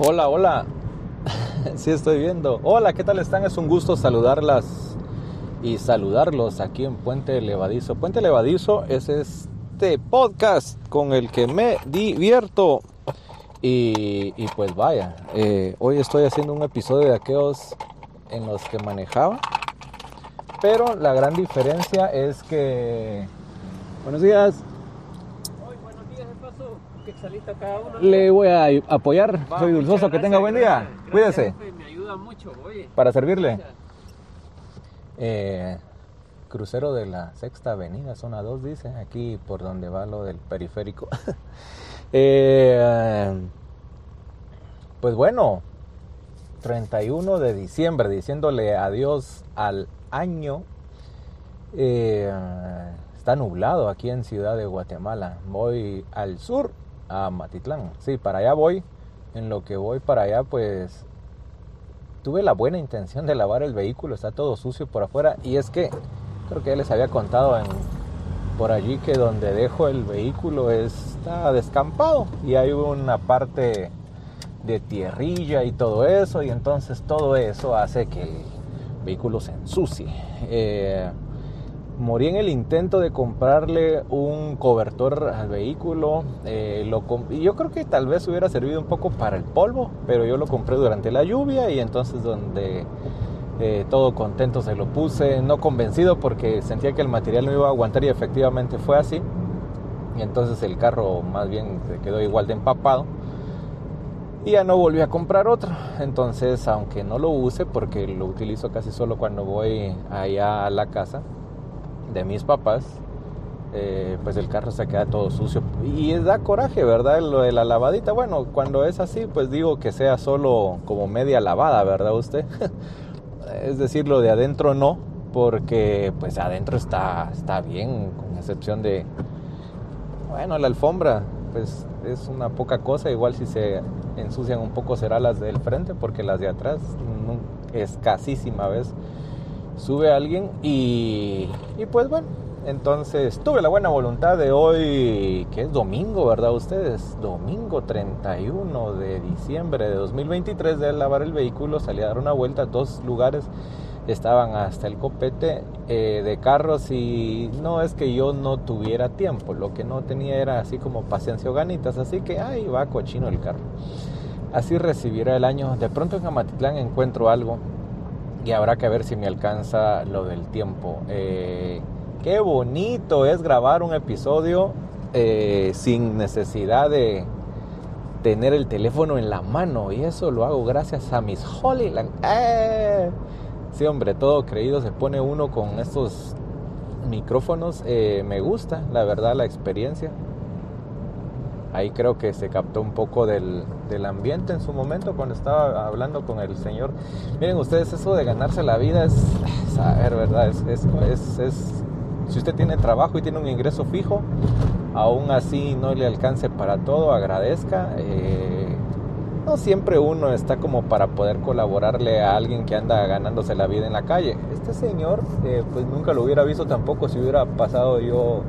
Hola, hola. Sí estoy viendo. Hola, ¿qué tal están? Es un gusto saludarlas y saludarlos aquí en Puente Levadizo. Puente Levadizo es este podcast con el que me divierto. Y, y pues vaya, eh, hoy estoy haciendo un episodio de aquellos en los que manejaba. Pero la gran diferencia es que... Buenos días. Le voy a apoyar. Soy dulzoso. Que tenga buen día. Cuídese. Me ayuda mucho, oye. Para servirle. Eh, crucero de la Sexta Avenida, zona 2, dice. Aquí por donde va lo del periférico. Eh, pues bueno, 31 de diciembre, diciéndole adiós al año. Eh, está nublado aquí en Ciudad de Guatemala. Voy al sur a Matitlán. Sí, para allá voy. En lo que voy para allá, pues tuve la buena intención de lavar el vehículo. Está todo sucio por afuera. Y es que creo que ya les había contado en, por allí que donde dejo el vehículo está descampado. Y hay una parte de tierrilla y todo eso. Y entonces todo eso hace que el vehículo se ensucie. Eh, morí en el intento de comprarle un cobertor al vehículo. Eh, yo creo que tal vez hubiera servido un poco para el polvo, pero yo lo compré durante la lluvia y entonces donde eh, todo contento se lo puse, no convencido porque sentía que el material no iba a aguantar y efectivamente fue así. Y entonces el carro más bien se quedó igual de empapado. Y ya no volví a comprar otro. Entonces, aunque no lo use porque lo utilizo casi solo cuando voy allá a la casa, de mis papás, eh, pues el carro se queda todo sucio. Y da coraje, ¿verdad? Lo de la lavadita. Bueno, cuando es así, pues digo que sea solo como media lavada, ¿verdad usted? es decir, lo de adentro no, porque pues adentro está, está bien, con excepción de, bueno, la alfombra, pues es una poca cosa, igual si se ensucian un poco será las del frente, porque las de atrás, escasísima vez sube alguien y, y pues bueno, entonces tuve la buena voluntad de hoy, que es domingo, ¿verdad ustedes? Domingo 31 de diciembre de 2023 de lavar el vehículo, salí a dar una vuelta a dos lugares, estaban hasta el copete eh, de carros y no es que yo no tuviera tiempo, lo que no tenía era así como paciencia o ganitas, así que ahí va cochino el carro. Así recibirá el año. De pronto en Amatitlán encuentro algo y habrá que ver si me alcanza lo del tiempo. Eh, qué bonito es grabar un episodio eh, sin necesidad de tener el teléfono en la mano y eso lo hago gracias a mis Holyland. ¡Eh! Sí, hombre, todo creído se pone uno con estos micrófonos. me gusta, la verdad, la experiencia. Ahí creo que se captó un poco del, del, ambiente en su momento cuando estaba hablando con el señor. Miren ustedes, eso de ganarse la vida es, saber, ¿verdad? Es, es, es, es, si usted tiene trabajo y tiene un ingreso fijo, aún así no le alcance para todo, agradezca. Eh, no siempre uno está como para poder colaborarle a alguien que anda ganándose la vida en la calle. Este señor, eh, pues nunca lo hubiera visto tampoco si hubiera pasado yo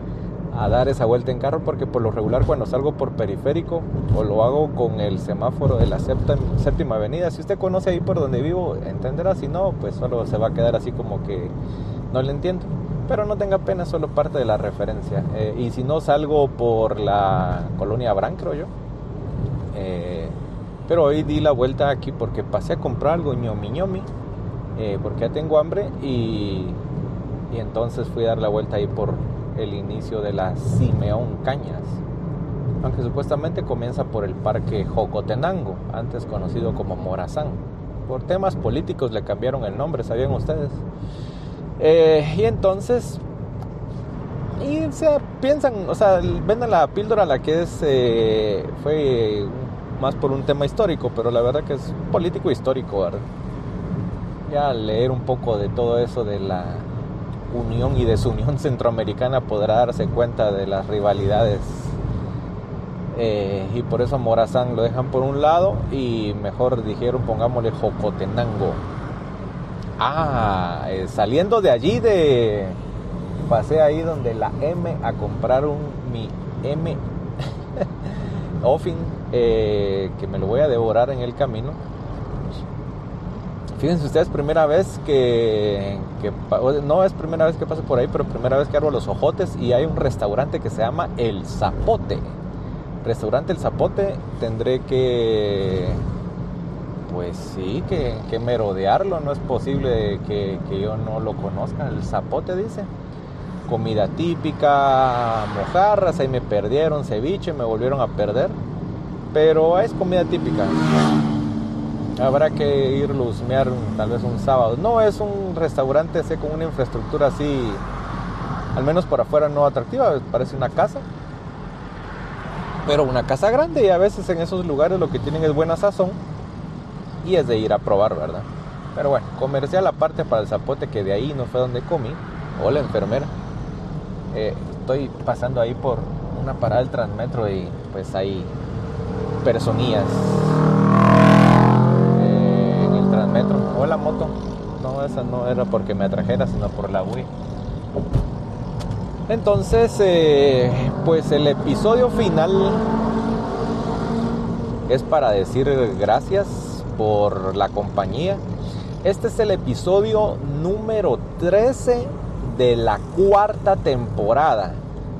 a dar esa vuelta en carro porque por lo regular cuando salgo por periférico o lo hago con el semáforo de la séptima avenida, si usted conoce ahí por donde vivo, entenderá, si no, pues solo se va a quedar así como que no le entiendo. Pero no tenga pena, solo parte de la referencia. Eh, y si no salgo por la colonia Abraham, creo yo. Eh, pero hoy di la vuelta aquí porque pasé a comprar algo ñomi ñomi, eh, porque ya tengo hambre y, y entonces fui a dar la vuelta ahí por el inicio de la Simeón Cañas, aunque supuestamente comienza por el Parque Jocotenango, antes conocido como Morazán. Por temas políticos le cambiaron el nombre, ¿sabían ustedes? Eh, y entonces, y se piensan, o sea, venden la píldora la que es, eh, fue más por un tema histórico, pero la verdad que es político histórico, ¿verdad? Ya leer un poco de todo eso de la unión y desunión centroamericana podrá darse cuenta de las rivalidades. Eh, y por eso Morazán lo dejan por un lado y mejor dijeron pongámosle Jocotenango. Ah, eh, saliendo de allí de... Pasé ahí donde la M a comprar un mi M. Offing, eh, que me lo voy a devorar en el camino. Fíjense ustedes, primera vez que, no es primera vez que paso por ahí, pero primera vez que abro los ojotes y hay un restaurante que se llama El Zapote. Restaurante El Zapote, tendré que, pues sí, que, que merodearlo, no es posible que, que yo no lo conozca. El Zapote dice comida típica, mojarras, ahí me perdieron, ceviche, me volvieron a perder, pero es comida típica. Habrá que ir a husmear tal vez un sábado. No es un restaurante sé, con una infraestructura así, al menos por afuera no atractiva, parece una casa. Pero una casa grande y a veces en esos lugares lo que tienen es buena sazón y es de ir a probar, ¿verdad? Pero bueno, comercial aparte para el zapote que de ahí no fue donde comí. o la enfermera. Eh, estoy pasando ahí por una parada del Transmetro y pues hay personillas La moto. No, esa no era porque me atrajera, sino por la Wii. Entonces, eh, pues el episodio final es para decir gracias por la compañía. Este es el episodio número 13 de la cuarta temporada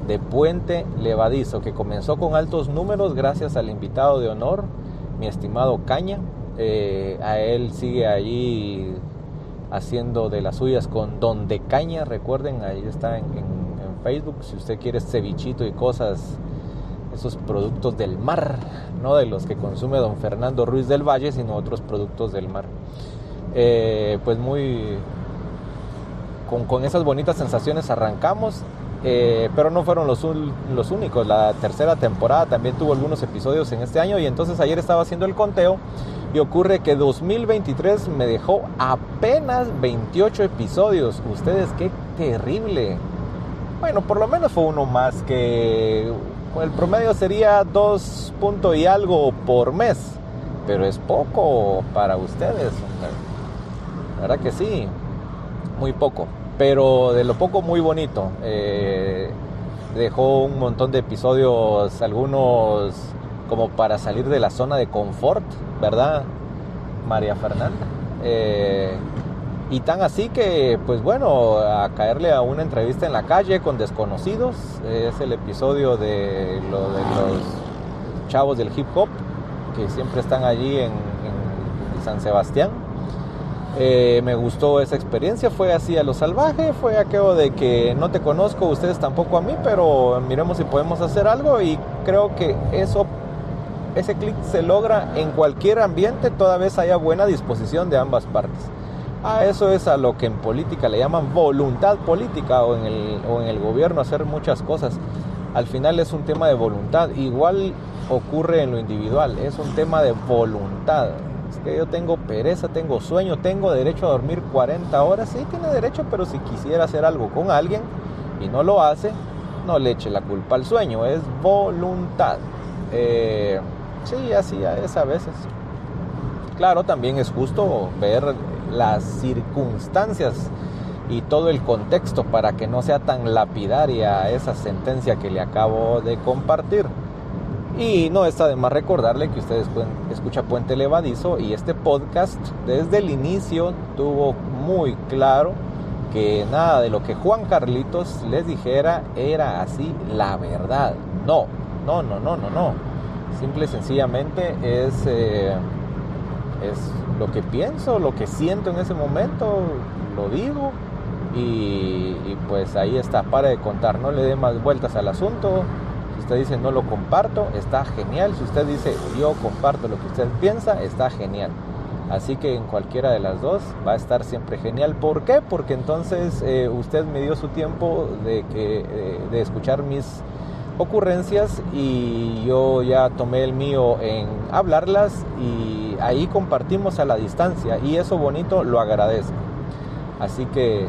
de Puente Levadizo, que comenzó con altos números gracias al invitado de honor, mi estimado Caña. Eh, a él sigue allí haciendo de las suyas con Donde Caña, recuerden, ahí está en, Facebook, si usted quiere cevichito y cosas, esos productos del mar, no de los que consume don Fernando Ruiz del Valle, sino otros productos del mar. Eh, pues muy, con, esas bonitas sensaciones arrancamos, eh, pero no fueron los, los únicos. La tercera temporada también tuvo algunos episodios en este año y entonces ayer estaba haciendo el conteo y ocurre que 2023 me dejó apenas 28 episodios. Ustedes, qué terrible. Bueno, por lo menos fue uno más que el promedio sería 2 puntos y algo por mes, pero es poco para ustedes. La verdad que sí, muy poco pero de lo poco muy bonito. Eh, dejó un montón de episodios, algunos como para salir de la zona de confort, ¿verdad? María Fernanda. Eh, y tan así que, pues bueno, a caerle a una entrevista en la calle con desconocidos. Es el episodio de, lo, de los chavos del hip hop que siempre están allí en San Sebastián. Eh, me gustó esa experiencia, fue así a lo salvaje, fue aquello de que no te conozco, ustedes tampoco a mí, pero miremos si podemos hacer algo y creo que eso, ese clic se logra en cualquier ambiente, toda vez haya buena disposición de ambas partes. A eso es a lo que en política le llaman voluntad política o en el, o en el gobierno hacer muchas cosas. Al final es un tema de voluntad, igual ocurre en lo individual, es un tema de voluntad que yo tengo pereza, tengo sueño, tengo derecho a dormir 40 horas. Sí, tiene derecho, pero si quisiera hacer algo con alguien y no lo hace, no le eche la culpa al sueño, es voluntad. Eh, sí, así es a veces. Claro, también es justo ver las circunstancias y todo el contexto para que no sea tan lapidaria esa sentencia que le acabo de compartir. Y no está de más recordarle que ustedes pueden escuchar Puente Levadizo y este podcast desde el inicio tuvo muy claro que nada de lo que Juan Carlitos les dijera era así la verdad. No, no, no, no, no, no. Simple y sencillamente es, eh, es lo que pienso, lo que siento en ese momento, lo digo y, y pues ahí está, para de contar, no le dé más vueltas al asunto usted dice no lo comparto, está genial. Si usted dice yo comparto lo que usted piensa, está genial. Así que en cualquiera de las dos va a estar siempre genial. ¿Por qué? Porque entonces eh, usted me dio su tiempo de, que, eh, de escuchar mis ocurrencias y yo ya tomé el mío en hablarlas y ahí compartimos a la distancia y eso bonito lo agradezco. Así que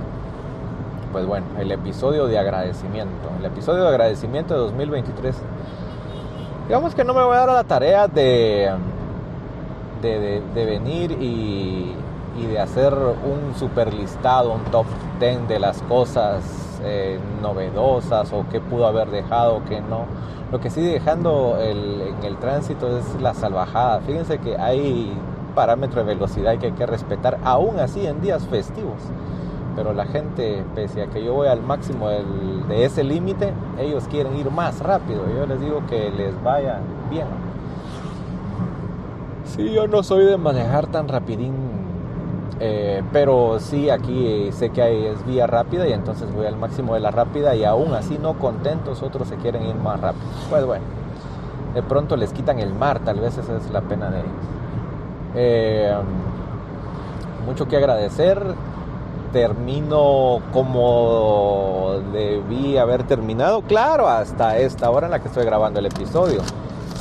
pues bueno, el episodio de agradecimiento. El episodio de agradecimiento de 2023. Digamos que no me voy a dar a la tarea de, de, venir y, de hacer un super listado, un top 10 de las cosas eh, novedosas o qué pudo haber dejado, qué no. Lo que sigue dejando en el tránsito es la salvajada. Fíjense que hay parámetro de velocidad que hay que respetar, aún así en días festivos. Pero la gente, pese a que yo voy al máximo de ese límite, ellos quieren ir más rápido. Yo les digo que les vaya bien. Sí, yo no soy de manejar tan rapidín, eh, pero sí aquí sé que hay, es vía rápida y entonces voy al máximo de la rápida y aún así no contentos, otros se quieren ir más rápido. Pues bueno, de pronto les quitan el mar, tal vez esa es la pena de. Eh, mucho que agradecer. Termino como debí haber terminado, claro, hasta esta hora en la que estoy grabando el episodio.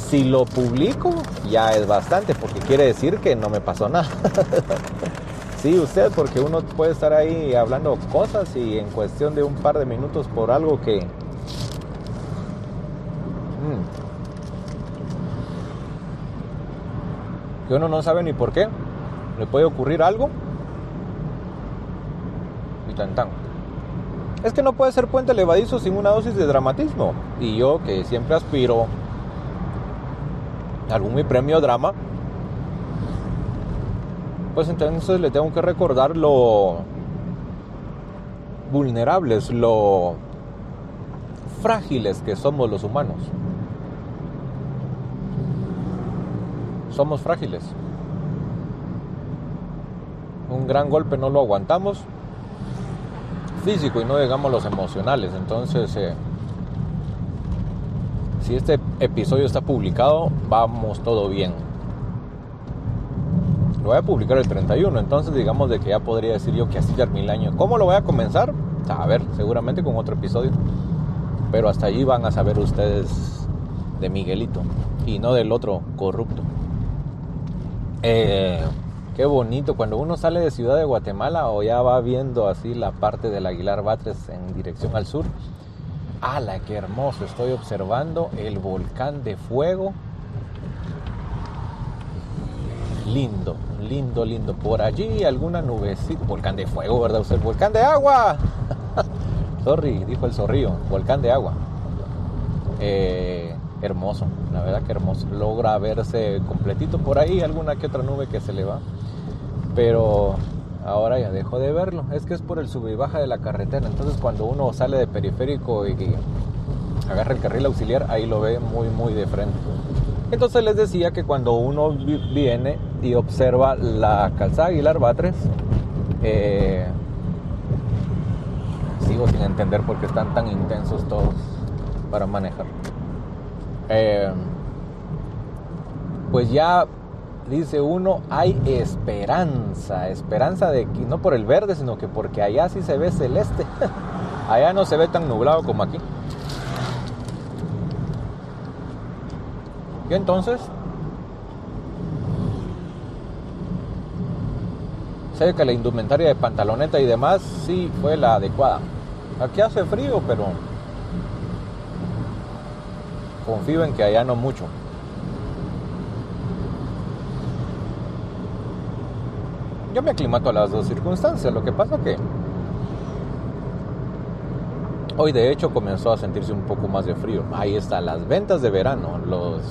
Si lo publico, ya es bastante, porque quiere decir que no me pasó nada. sí, usted, porque uno puede estar ahí hablando cosas y en cuestión de un par de minutos por algo que... Mm, que uno no sabe ni por qué, le puede ocurrir algo Es que no puede ser puente levadizo sin una dosis de dramatismo. Y yo que siempre aspiro a algún mi premio drama, pues entonces le tengo que recordar lo vulnerables, lo frágiles que somos los humanos. somos frágiles. Un gran golpe no lo aguantamos físico y no digamos los emocionales. Entonces, eh, si este episodio está publicado, vamos todo bien. Lo voy a publicar el 31, entonces digamos de que ya podría decir yo que así termina el año. ¿Cómo lo voy a comenzar? A ver, seguramente con otro episodio. Pero hasta allí van a saber ustedes de Miguelito y no del otro corrupto. Eh, qué bonito, cuando uno sale de Ciudad de Guatemala o ya va viendo así la parte del Aguilar Batres en dirección al sur. ¡Hala, qué hermoso! Estoy observando el volcán de fuego. Lindo, lindo, lindo. Por allí alguna nubecita. Volcán de fuego, ¿verdad? Usted, volcán de agua. Sorry, dijo el zorrillo. Volcán de agua. Eh, hermoso, la verdad que hermoso. Logra verse completito por ahí, alguna que otra nube que se le va. Pero ahora ya dejo de verlo. Es que es por el sube y baja de la carretera. Entonces cuando uno sale de periférico y, agarra el carril auxiliar, ahí lo ve muy, muy de frente. Entonces les decía que cuando uno viene y observa la calzada Aguilar Batres, eh, sigo sin entender por qué están tan intensos todos para manejar. Eh, pues ya dice uno, hay esperanza, esperanza de que no por el verde, sino que porque allá sí se ve celeste, allá no se ve tan nublado como aquí. Y entonces, sé que la indumentaria de pantaloneta y demás sí fue la adecuada. Aquí hace frío, pero confío en que allá no mucho. Yo me aclimato a las dos circunstancias, lo que pasa que hoy de hecho comenzó a sentirse un poco más de frío. Ahí está, las ventas de verano, los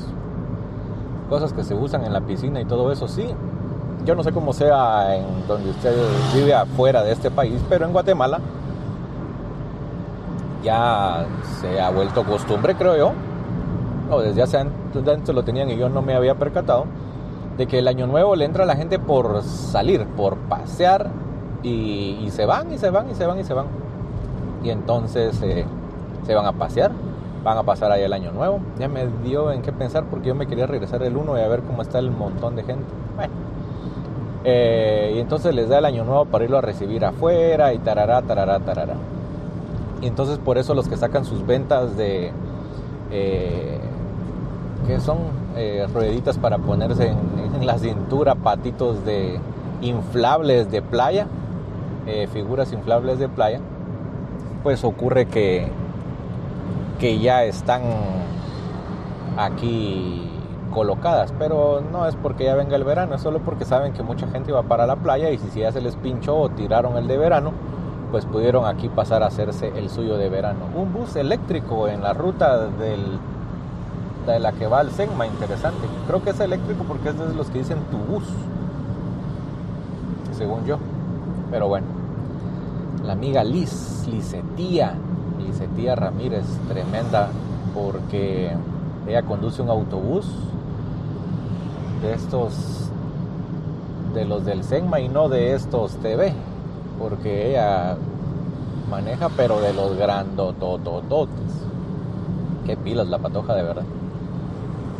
cosas que se usan en la piscina y todo eso, sí. Yo no sé cómo sea en donde usted vive afuera de este país, pero en Guatemala ya se ha vuelto costumbre, creo yo, o desde hace antes lo tenían y yo no me había percatado, de que el año nuevo le entra a la gente por salir, por pasear y, se van y se van y se van y se van. Y entonces eh, se van a pasear, van a pasar ahí el año nuevo. Ya me dio en qué pensar porque yo me quería regresar el 1 y a ver cómo está el montón de gente. Bueno. Eh, y entonces les da el año nuevo para irlo a recibir afuera y tarará, tarará, tarará. Y entonces por eso los que sacan sus ventas de... Eh, que son rueditas para ponerse en, la cintura, patitos de inflables de playa, eh, figuras inflables de playa, pues ocurre que, que ya están aquí colocadas, pero no es porque ya venga el verano, es solo porque saben que mucha gente va para la playa y si ya se les pinchó o tiraron el de verano, pues pudieron aquí pasar a hacerse el suyo de verano. Un bus eléctrico en la ruta del, de la que va al Senma, interesante. Creo que es eléctrico porque es de los que dicen tu bus, según yo. Pero bueno, la amiga Liz, Lizetía, Lizetía Ramírez, tremenda, porque ella conduce un autobús de estos, de los del Senma y no de estos TV porque ella maneja pero de los grandototototes. Qué pilas la patoja de verdad.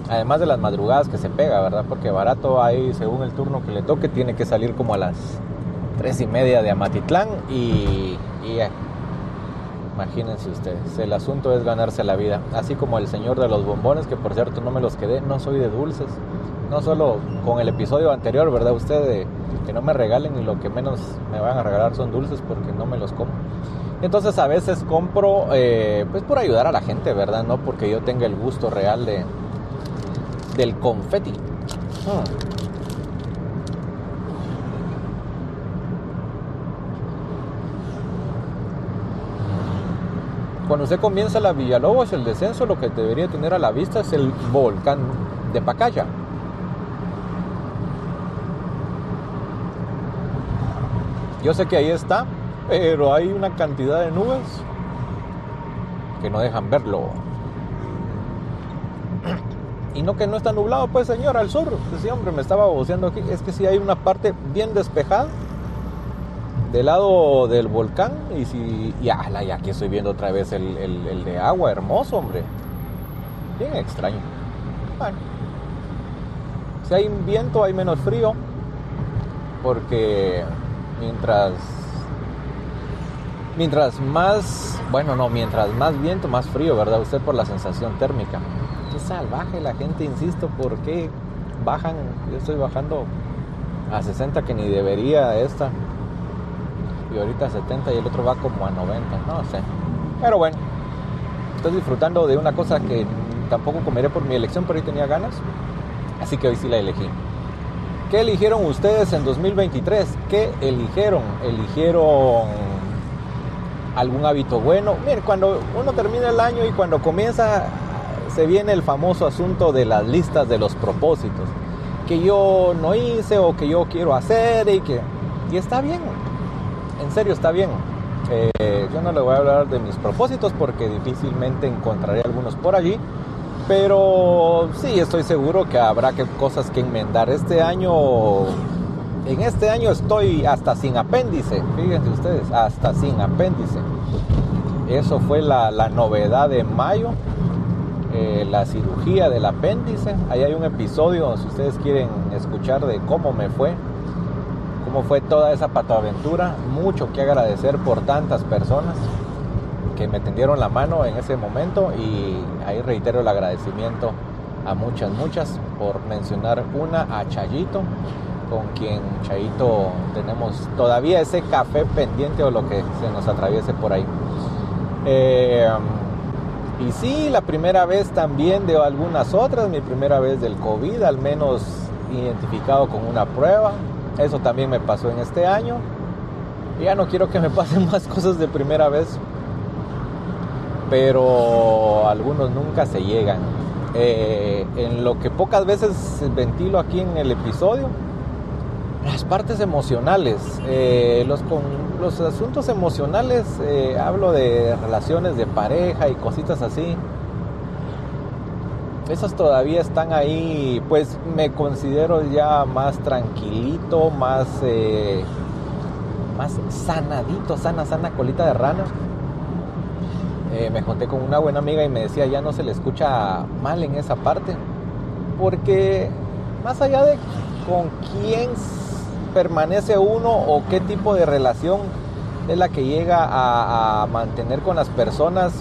Además de las madrugadas que se pega, ¿verdad? Porque barato ahí, según el turno que le toque, tiene que salir como a las tres y media de Amatitlán y, imagínense ustedes, el asunto es ganarse la vida. Así como el señor de los bombones, que por cierto no me los quedé, no soy de dulces. No solo con el episodio anterior, ¿verdad? Usted que no me regalen y lo que menos me van a regalar son dulces porque no me los como. Entonces a veces compro eh, pues por ayudar a la gente, ¿verdad? No porque yo tenga el gusto real de del confeti. Hmm. Cuando usted comienza la Villalobos, el descenso, lo que debería tener a la vista es el volcán de Pacaya. Yo sé que ahí está, pero hay una cantidad de nubes que no dejan verlo. Y no que no está nublado, pues señor, al sur. Sí, hombre, me estaba boceando aquí. Es que sí hay una parte bien despejada del lado del volcán. Y si. Ya, ya aquí estoy viendo otra vez el, el de agua, hermoso, hombre. Bien extraño. Bueno. Si hay viento, hay menos frío. Porque mientras mientras más, bueno, no, mientras más viento, más frío, ¿verdad? Usted por la sensación térmica. Salvaje la gente, insisto, ¿por qué bajan? Yo estoy bajando a 60 que ni debería esta. Y ahorita a 70 y el otro va como a 90, no sé. Pero bueno, estoy disfrutando de una cosa que tampoco comeré por mi elección, pero hoy tenía ganas. Así que hoy sí la elegí. ¿Qué eligieron ustedes en 2023? ¿Qué eligieron? ¿Eligieron algún hábito bueno? Mire, cuando uno termina el año y cuando comienza, se viene el famoso asunto de las listas de los propósitos. Que yo no hice o que yo quiero hacer y que... Y está bien, en serio está bien. Eh, yo no le voy a hablar de mis propósitos porque difícilmente encontraré algunos por allí pero sí, estoy seguro que habrá que, cosas que enmendar. Este año, en este año estoy hasta sin apéndice, fíjense ustedes, hasta sin apéndice. Eso fue la, novedad de mayo, eh, la cirugía del apéndice. Ahí hay un episodio, si ustedes quieren escuchar de cómo me fue, cómo fue toda esa patoaventura. Mucho que agradecer por tantas personas que me tendieron la mano en ese momento y ahí reitero el agradecimiento a muchas, muchas por mencionar una a Chayito, con quien Chayito tenemos todavía ese café pendiente o lo que se nos atraviese por ahí. Eh, y sí, la primera vez también de algunas otras, mi primera vez del COVID, al menos identificado con una prueba. Eso también me pasó en este año. Ya no quiero que me pasen más cosas de primera vez pero algunos nunca se llegan. Eh, en lo que pocas veces ventilo aquí en el episodio, las partes emocionales, eh, los, con, los asuntos emocionales, eh, hablo de relaciones de pareja y cositas así. Esas todavía están ahí, pues me considero ya más tranquilito, más, más sanadito, sana, sana colita de rana eh, me junté con una buena amiga y me decía, ya no se le escucha mal en esa parte, porque más allá de con quién permanece uno o qué tipo de relación es la que llega a, mantener con las personas,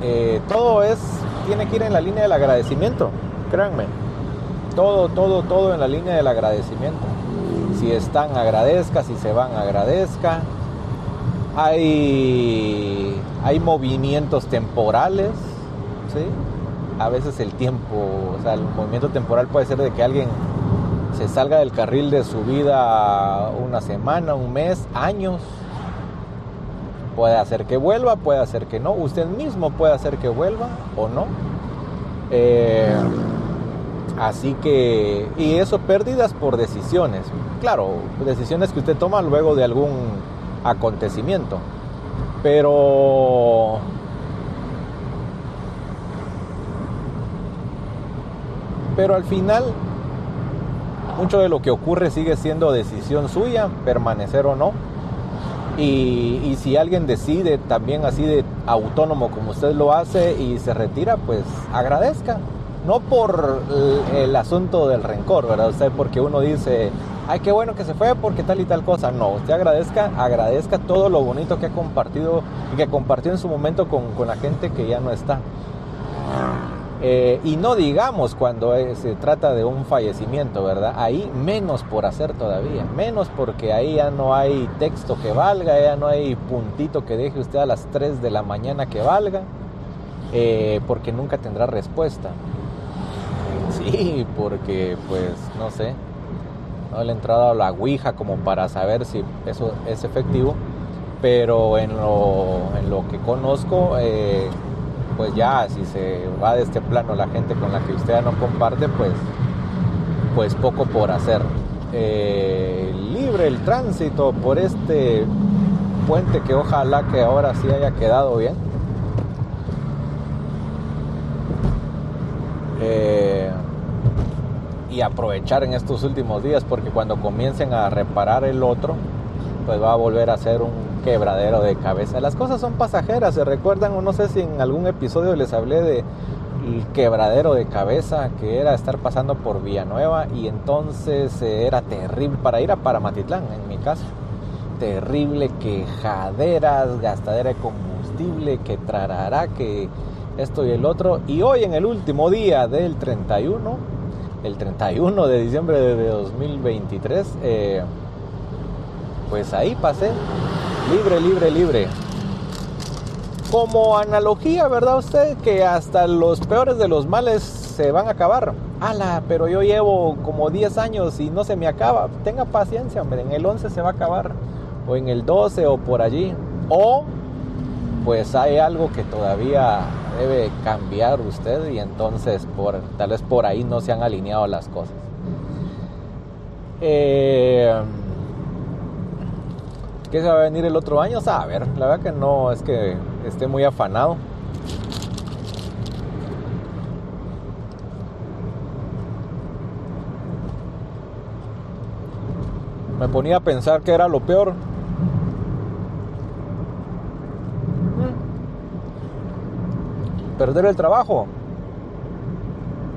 eh, todo es, tiene que ir en la línea del agradecimiento, créanme. Todo, todo, todo en la línea del agradecimiento. Si están, agradezca, si se van, agradezca hay, hay movimientos temporales, ¿sí? A veces el tiempo, o sea, el movimiento temporal puede ser de que alguien se salga del carril de su vida una semana, un mes, años, Puede hacer que vuelva, puede hacer que no. Usted mismo puede hacer que vuelva o no. Eh, así que, y eso pérdidas por decisiones. Claro, decisiones que usted toma luego de algún acontecimiento. Pero pero al final mucho de lo que ocurre sigue siendo decisión suya, permanecer o no. Y, si alguien decide también así de autónomo como usted lo hace y se retira, pues agradezca. No por el, asunto del rencor, ¿verdad? Usted porque uno dice, ay, qué bueno que se fue porque tal y tal cosa. No, usted agradezca, agradezca todo lo bonito que ha compartido y que compartió en su momento con, con la gente que ya no está. Eh, y no digamos cuando se trata de un fallecimiento, ¿verdad? Ahí menos por hacer todavía, menos porque ahí ya no hay texto que valga, ya no hay puntito que deje usted a las 3 de la mañana que valga, eh, porque nunca tendrá respuesta. Sí, porque pues no sé, no le he entrado a la Ouija como para saber si eso es efectivo, pero en lo, en lo que conozco, eh, pues ya si se va de este plano la gente con la que usted no comparte, pues, pues poco por hacer. Eh, libre el tránsito por este puente que ojalá que ahora sí haya quedado bien. Eh, y aprovechar en estos últimos días porque cuando comiencen a reparar el otro, pues va a volver a ser un quebradero de cabeza. Las cosas son pasajeras, se recuerdan o no sé si en algún episodio les hablé de el quebradero de cabeza que era estar pasando por Villanueva y entonces eh, era terrible para ir a Paramatitlán en mi caso. Terrible quejaderas, gastadera de combustible, que trarará, que esto y el otro. Y hoy en el último día del 31, el 31 de diciembre de 2023, eh, pues ahí pasé Libre, libre, libre. Como analogía, ¿verdad usted? Que hasta los peores de los males se van a acabar. Ala, pero yo llevo como 10 años y no se me acaba. Tenga paciencia, hombre. En el 11 se va a acabar. O en el 12 o por allí. O pues hay algo que todavía debe cambiar usted y entonces por, tal vez por ahí no se han alineado las cosas. Eh, ¿Qué se va a venir el otro año? A ver, la verdad que no es que esté muy afanado. Me ponía a pensar que era lo peor. Perder el trabajo.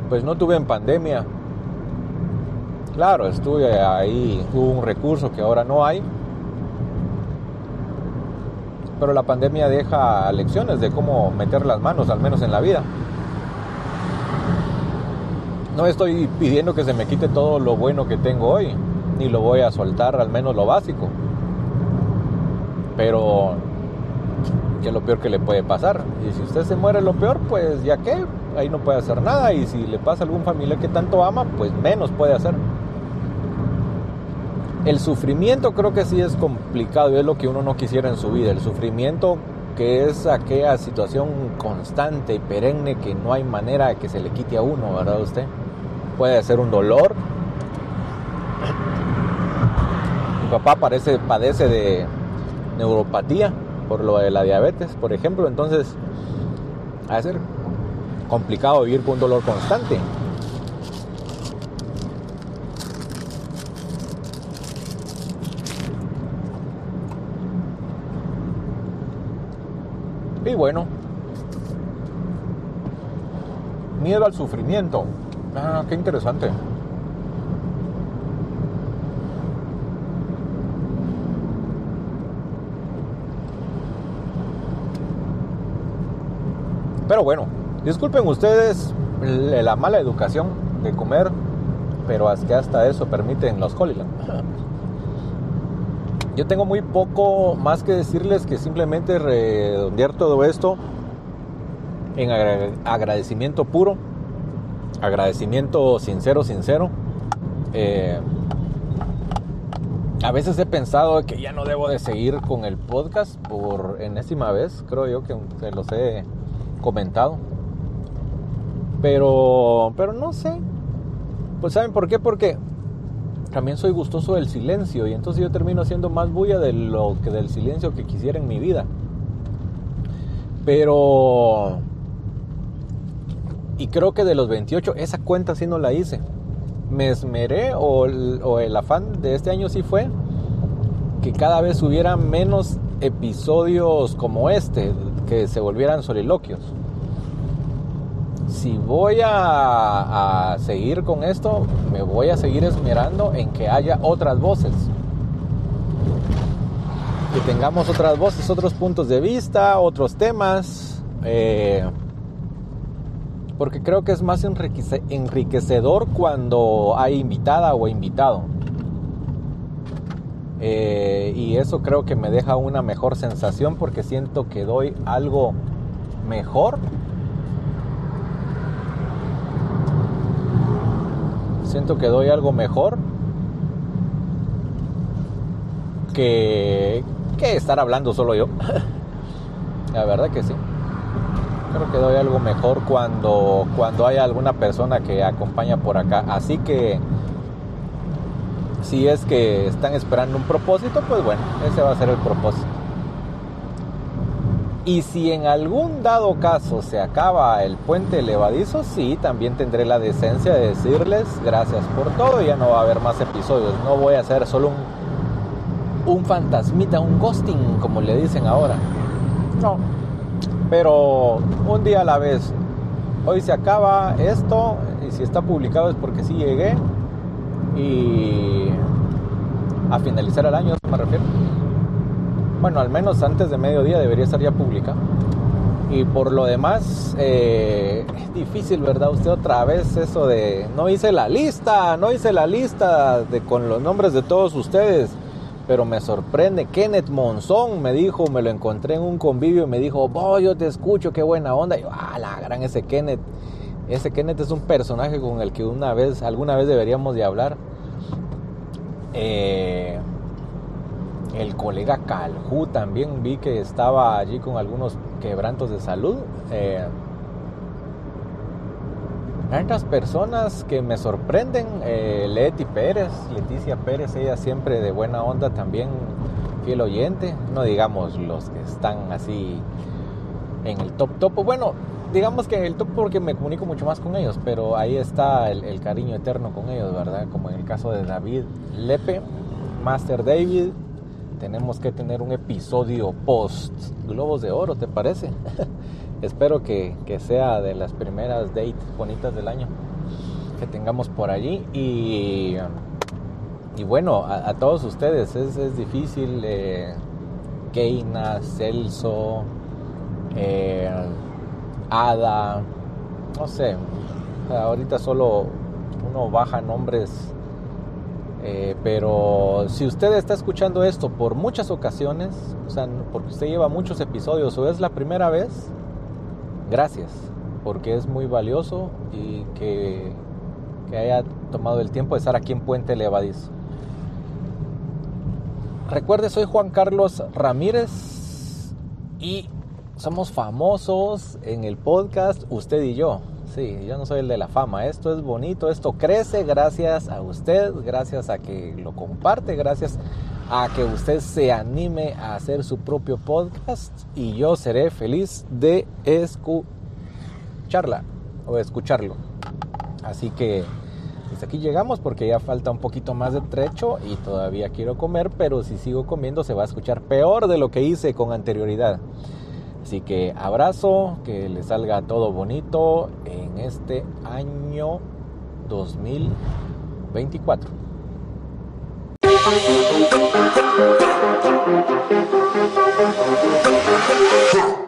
Pues no tuve en pandemia. Claro, estuve ahí, hubo un recurso que ahora no hay pero la pandemia deja lecciones de cómo meter las manos, al menos en la vida. No estoy pidiendo que se me quite todo lo bueno que tengo hoy, ni lo voy a soltar al menos lo básico. Pero, ¿qué es lo peor que le puede pasar? Y si usted se muere lo peor, pues ya que, ahí no puede hacer nada. Y si le pasa a algún familiar que tanto ama, pues menos puede hacer. El sufrimiento creo que sí es complicado y es lo que uno no quisiera en su vida. El sufrimiento que es aquella situación constante y perenne que no hay manera de que se le quite a uno, ¿verdad usted? Puede ser un dolor. Mi papá parece, padece de neuropatía por lo de la diabetes, por ejemplo, entonces va a ser complicado vivir con un dolor constante. Y bueno, miedo al sufrimiento. Ah, qué interesante. Pero bueno, disculpen ustedes la mala educación de comer, pero que hasta eso permiten los Holyland. Yo tengo muy poco más que decirles que simplemente redondear todo esto en agradecimiento puro, agradecimiento sincero, sincero. Eh, a veces he pensado que ya no debo de seguir con el podcast por enésima vez, creo yo que se los he comentado. Pero, pero no sé. Pues ¿saben por qué? Porque también soy gustoso del silencio y entonces yo termino haciendo más bulla de lo que del silencio que quisiera en mi vida. Pero y creo que de los 28 esa cuenta sí no la hice. Me esmeré o el, afán de este año sí fue que cada vez hubiera menos episodios como este, que se volvieran soliloquios. Si voy a, seguir con esto, me voy a seguir esmerando en que haya otras voces. Que tengamos otras voces, otros puntos de vista, otros temas. Eh, porque creo que es más enriquecedor cuando hay invitada o invitado. Eh, y eso creo que me deja una mejor sensación porque siento que doy algo mejor. Siento que doy algo mejor que, que estar hablando solo yo. La verdad que sí creo que doy algo mejor cuando, cuando hay alguna persona que acompaña por acá. Así que si es que están esperando un propósito, pues bueno, ese va a ser el propósito. Y si en algún dado caso se acaba el puente levadizo, sí, también tendré la decencia de decirles gracias por todo. Ya no va a haber más episodios. No voy a hacer solo un, un fantasmita, un ghosting, como le dicen ahora. No, pero un día a la vez. Hoy se acaba esto y si está publicado es porque sí llegué y a finalizar el año, me refiero. Bueno, al menos antes de mediodía debería estar ya publicado. Y por lo demás, eh, es difícil, ¿verdad? Usted otra vez eso de, no hice la lista, no hice la lista de, con los nombres de todos ustedes pero me sorprende. Kenneth Monzón me dijo, me lo encontré en un convivio y me dijo, oh, yo te escucho, qué buena onda. Y yo, ah, la gran ese Kenneth. Ese Kenneth es un personaje con el que una vez, alguna vez deberíamos de hablar. Eh, el colega Calhu también vi que estaba allí con algunos quebrantos de salud. Eh, personas que me sorprenden. Eh, Leti Pérez, Leticia Pérez, ella siempre de buena onda también, fiel oyente. No digamos los que están así en el top top. Bueno, digamos que en el top porque me comunico mucho más con ellos, pero ahí está el, cariño eterno con ellos, ¿verdad? Como en el caso de David Lepe, Master David. Tenemos que tener un episodio post Globos de Oro, ¿te parece? espero que, sea de las primeras dates bonitas del año que tengamos por allí. Y, y bueno, a, todos ustedes es, difícil. Eh, Keina, Celso, eh, Ada, no sé. ahorita solo uno baja nombres. Eh, pero si usted está escuchando esto por muchas ocasiones, o sea, porque usted lleva muchos episodios o es la primera vez, gracias, porque es muy valioso y que, haya tomado el tiempo de estar aquí en Puente Levadizo. Recuerde, soy Juan Carlos Ramírez y somos famosos en el podcast usted y yo. Sí, yo no soy el de la fama. Esto es bonito, esto crece gracias a usted, gracias a que lo comparte, gracias a que usted se anime a hacer su propio podcast y yo seré feliz de escucharla o escucharlo. Así que hasta aquí llegamos porque ya falta un poquito más de trecho y todavía quiero comer, pero si sigo comiendo se va a escuchar peor de lo que hice con anterioridad. Así que abrazo, que le salga todo bonito en este año 2024.